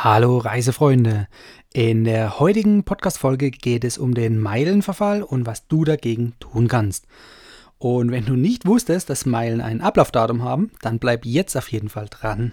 Hallo Reisefreunde. In der heutigen Podcast-Folge geht es um den Meilenverfall und was du dagegen tun kannst. Und wenn du nicht wusstest, dass Meilen ein Ablaufdatum haben, dann bleib jetzt auf jeden Fall dran.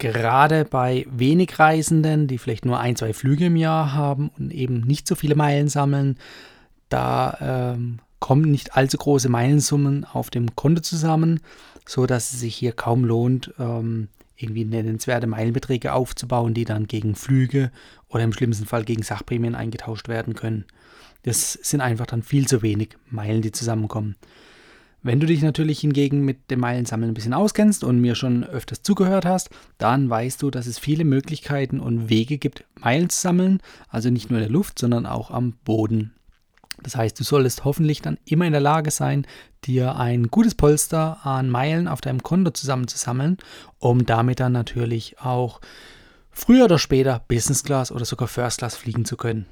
gerade bei wenig Reisenden, die vielleicht nur ein, zwei Flüge im Jahr haben und eben nicht so viele Meilen sammeln, da ähm, kommen nicht allzu große Meilensummen auf dem Konto zusammen, so dass es sich hier kaum lohnt, ähm, irgendwie nennenswerte Meilenbeträge aufzubauen, die dann gegen Flüge oder im schlimmsten Fall gegen Sachprämien eingetauscht werden können. Das sind einfach dann viel zu wenig Meilen, die zusammenkommen. Wenn du dich natürlich hingegen mit dem Meilensammeln ein bisschen auskennst und mir schon öfters zugehört hast, dann weißt du, dass es viele Möglichkeiten und Wege gibt, Meilen zu sammeln, also nicht nur in der Luft, sondern auch am Boden. Das heißt, du solltest hoffentlich dann immer in der Lage sein, dir ein gutes Polster an Meilen auf deinem Konto zusammenzusammeln, um damit dann natürlich auch früher oder später Business Class oder sogar First Class fliegen zu können.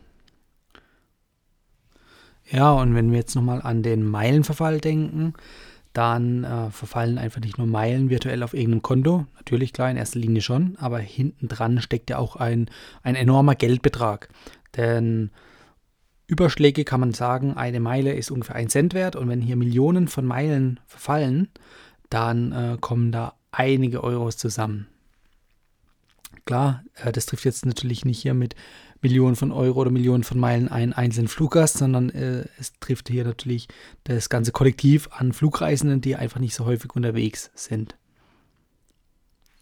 Ja, und wenn wir jetzt nochmal an den Meilenverfall denken, dann äh, verfallen einfach nicht nur Meilen virtuell auf irgendeinem Konto, natürlich klar in erster Linie schon, aber hinten dran steckt ja auch ein, ein enormer Geldbetrag. Denn Überschläge kann man sagen, eine Meile ist ungefähr ein Cent wert und wenn hier Millionen von Meilen verfallen, dann äh, kommen da einige Euros zusammen. Klar, äh, das trifft jetzt natürlich nicht hier mit Millionen von Euro oder Millionen von Meilen einen einzelnen Fluggast, sondern äh, es trifft hier natürlich das ganze Kollektiv an Flugreisenden, die einfach nicht so häufig unterwegs sind.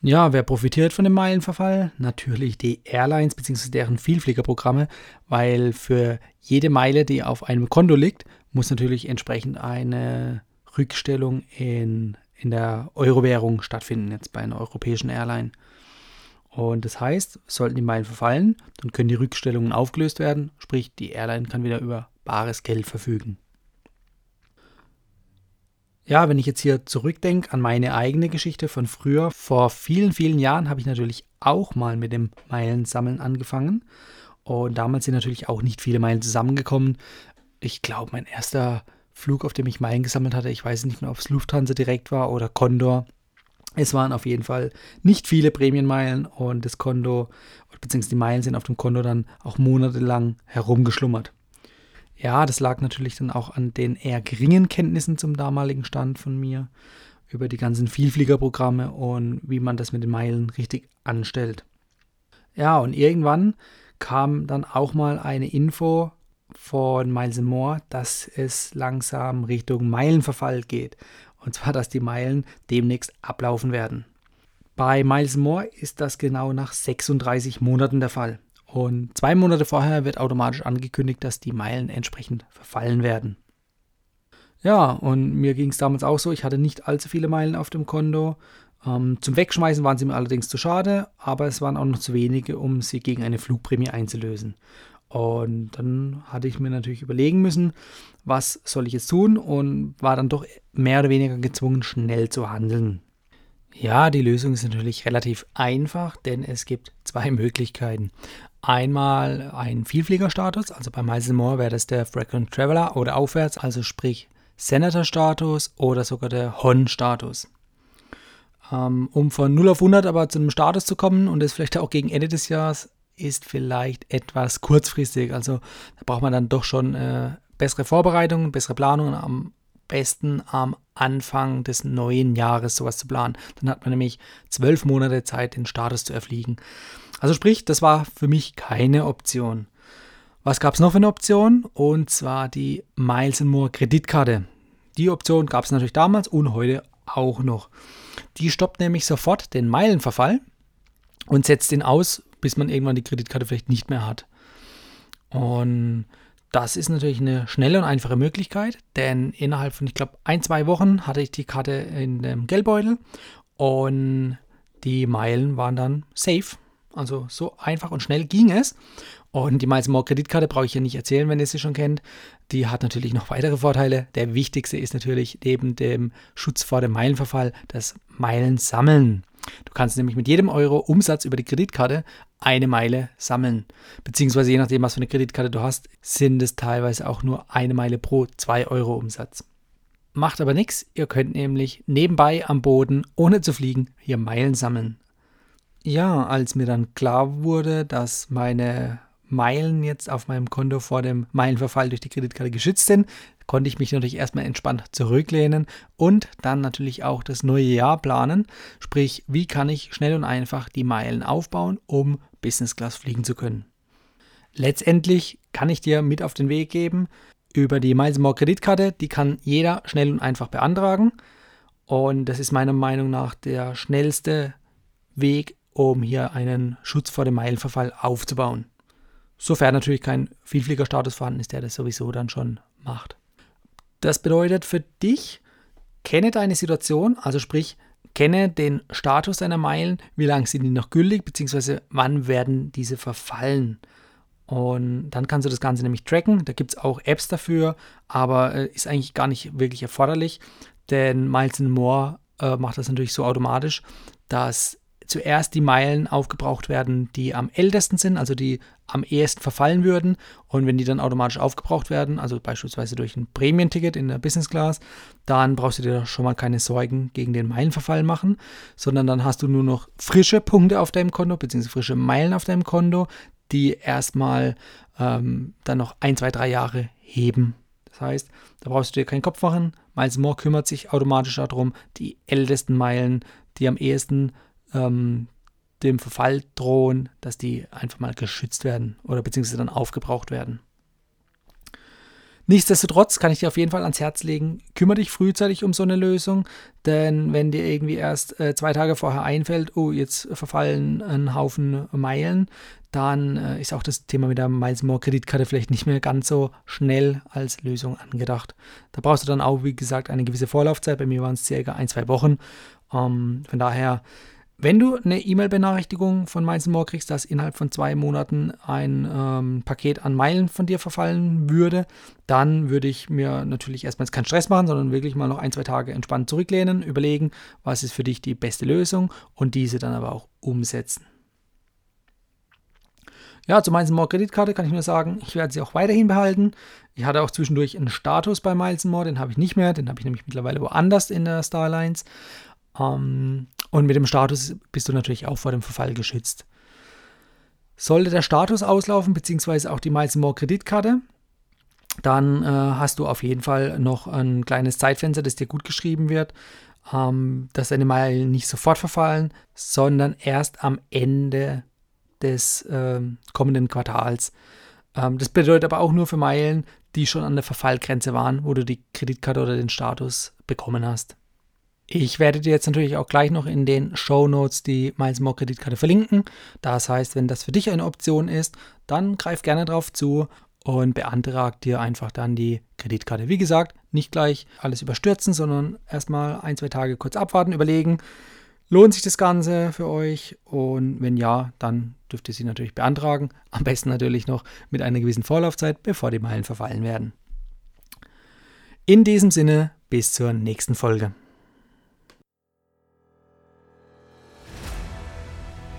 Ja, wer profitiert von dem Meilenverfall? Natürlich die Airlines bzw. deren Vielfliegerprogramme, weil für jede Meile, die auf einem Konto liegt, muss natürlich entsprechend eine Rückstellung in, in der Euro-Währung stattfinden, jetzt bei einer europäischen Airline. Und das heißt, sollten die Meilen verfallen, dann können die Rückstellungen aufgelöst werden, sprich die Airline kann wieder über bares Geld verfügen. Ja, wenn ich jetzt hier zurückdenke an meine eigene Geschichte von früher, vor vielen, vielen Jahren habe ich natürlich auch mal mit dem Meilensammeln angefangen. Und damals sind natürlich auch nicht viele Meilen zusammengekommen. Ich glaube, mein erster Flug, auf dem ich Meilen gesammelt hatte, ich weiß nicht mehr, ob es Lufthansa direkt war oder Condor, es waren auf jeden Fall nicht viele Prämienmeilen und das Konto, beziehungsweise die Meilen sind auf dem Konto dann auch monatelang herumgeschlummert. Ja, das lag natürlich dann auch an den eher geringen Kenntnissen zum damaligen Stand von mir über die ganzen Vielfliegerprogramme und wie man das mit den Meilen richtig anstellt. Ja, und irgendwann kam dann auch mal eine Info von Miles More, dass es langsam Richtung Meilenverfall geht. Und zwar, dass die Meilen demnächst ablaufen werden. Bei Miles More ist das genau nach 36 Monaten der Fall. Und zwei Monate vorher wird automatisch angekündigt, dass die Meilen entsprechend verfallen werden. Ja, und mir ging es damals auch so, ich hatte nicht allzu viele Meilen auf dem Konto. Ähm, zum Wegschmeißen waren sie mir allerdings zu schade, aber es waren auch noch zu wenige, um sie gegen eine Flugprämie einzulösen. Und dann hatte ich mir natürlich überlegen müssen, was soll ich jetzt tun und war dann doch mehr oder weniger gezwungen, schnell zu handeln. Ja, die Lösung ist natürlich relativ einfach, denn es gibt zwei Möglichkeiten. Einmal ein Vielfliegerstatus, also bei Miles More wäre das der Frequent Traveler oder aufwärts, also sprich Senator-Status oder sogar der Hon-Status. Ähm, um von 0 auf 100 aber zu einem Status zu kommen und das vielleicht auch gegen Ende des Jahres ist vielleicht etwas kurzfristig. Also da braucht man dann doch schon äh, bessere Vorbereitungen, bessere Planungen, am besten am Anfang des neuen Jahres sowas zu planen. Dann hat man nämlich zwölf Monate Zeit, den Status zu erfliegen. Also sprich, das war für mich keine Option. Was gab es noch für eine Option? Und zwar die Miles More Kreditkarte. Die Option gab es natürlich damals und heute auch noch. Die stoppt nämlich sofort den Meilenverfall und setzt den aus bis man irgendwann die Kreditkarte vielleicht nicht mehr hat. Und das ist natürlich eine schnelle und einfache Möglichkeit, denn innerhalb von, ich glaube, ein, zwei Wochen hatte ich die Karte in dem Geldbeutel und die Meilen waren dann safe. Also so einfach und schnell ging es. Und die Miles More Kreditkarte brauche ich ja nicht erzählen, wenn ihr sie schon kennt. Die hat natürlich noch weitere Vorteile. Der wichtigste ist natürlich neben dem Schutz vor dem Meilenverfall das Meilen sammeln. Du kannst nämlich mit jedem Euro Umsatz über die Kreditkarte eine Meile sammeln. Beziehungsweise je nachdem, was für eine Kreditkarte du hast, sind es teilweise auch nur eine Meile pro 2 Euro Umsatz. Macht aber nichts, ihr könnt nämlich nebenbei am Boden, ohne zu fliegen, hier Meilen sammeln. Ja, als mir dann klar wurde, dass meine Meilen jetzt auf meinem Konto vor dem Meilenverfall durch die Kreditkarte geschützt sind, konnte ich mich natürlich erstmal entspannt zurücklehnen und dann natürlich auch das neue Jahr planen. Sprich, wie kann ich schnell und einfach die Meilen aufbauen, um Business Class fliegen zu können. Letztendlich kann ich dir mit auf den Weg geben, über die Miles More Kreditkarte, die kann jeder schnell und einfach beantragen. Und das ist meiner Meinung nach der schnellste Weg, um hier einen Schutz vor dem Meilenverfall aufzubauen. Sofern natürlich kein Vielfliegerstatus vorhanden ist, der das sowieso dann schon macht. Das bedeutet für dich, kenne deine Situation, also sprich, kenne den Status deiner Meilen, wie lange sind die noch gültig, beziehungsweise wann werden diese verfallen. Und dann kannst du das Ganze nämlich tracken. Da gibt es auch Apps dafür, aber äh, ist eigentlich gar nicht wirklich erforderlich, denn Miles More äh, macht das natürlich so automatisch, dass zuerst die Meilen aufgebraucht werden, die am ältesten sind, also die am ehesten verfallen würden. Und wenn die dann automatisch aufgebraucht werden, also beispielsweise durch ein Prämienticket in der Business Class, dann brauchst du dir schon mal keine Sorgen gegen den Meilenverfall machen, sondern dann hast du nur noch frische Punkte auf deinem Konto, beziehungsweise frische Meilen auf deinem Konto, die erstmal ähm, dann noch ein, zwei, drei Jahre heben. Das heißt, da brauchst du dir keinen Kopf machen. Miles More kümmert sich automatisch darum, die ältesten Meilen, die am ehesten ähm, dem Verfall drohen, dass die einfach mal geschützt werden oder beziehungsweise dann aufgebraucht werden. Nichtsdestotrotz kann ich dir auf jeden Fall ans Herz legen, kümmere dich frühzeitig um so eine Lösung, denn wenn dir irgendwie erst äh, zwei Tage vorher einfällt, oh, jetzt verfallen ein Haufen Meilen, dann äh, ist auch das Thema mit der Miles More Kreditkarte vielleicht nicht mehr ganz so schnell als Lösung angedacht. Da brauchst du dann auch, wie gesagt, eine gewisse Vorlaufzeit. Bei mir waren es circa ein, zwei Wochen. Ähm, von daher wenn du eine E-Mail-Benachrichtigung von Miles More kriegst, dass innerhalb von zwei Monaten ein ähm, Paket an Meilen von dir verfallen würde, dann würde ich mir natürlich erstmal keinen Stress machen, sondern wirklich mal noch ein, zwei Tage entspannt zurücklehnen, überlegen, was ist für dich die beste Lösung und diese dann aber auch umsetzen. Ja, zu Miles More Kreditkarte kann ich nur sagen, ich werde sie auch weiterhin behalten. Ich hatte auch zwischendurch einen Status bei Miles More, den habe ich nicht mehr, den habe ich nämlich mittlerweile woanders in der Starlines. Ähm, und mit dem Status bist du natürlich auch vor dem Verfall geschützt. Sollte der Status auslaufen, beziehungsweise auch die Miles More Kreditkarte, dann äh, hast du auf jeden Fall noch ein kleines Zeitfenster, das dir gut geschrieben wird, ähm, dass deine Meilen nicht sofort verfallen, sondern erst am Ende des äh, kommenden Quartals. Ähm, das bedeutet aber auch nur für Meilen, die schon an der Verfallgrenze waren, wo du die Kreditkarte oder den Status bekommen hast. Ich werde dir jetzt natürlich auch gleich noch in den Show Notes die Miles More Kreditkarte verlinken. Das heißt, wenn das für dich eine Option ist, dann greif gerne drauf zu und beantrag dir einfach dann die Kreditkarte. Wie gesagt, nicht gleich alles überstürzen, sondern erstmal ein, zwei Tage kurz abwarten, überlegen, lohnt sich das Ganze für euch? Und wenn ja, dann dürft ihr sie natürlich beantragen. Am besten natürlich noch mit einer gewissen Vorlaufzeit, bevor die Meilen verfallen werden. In diesem Sinne, bis zur nächsten Folge.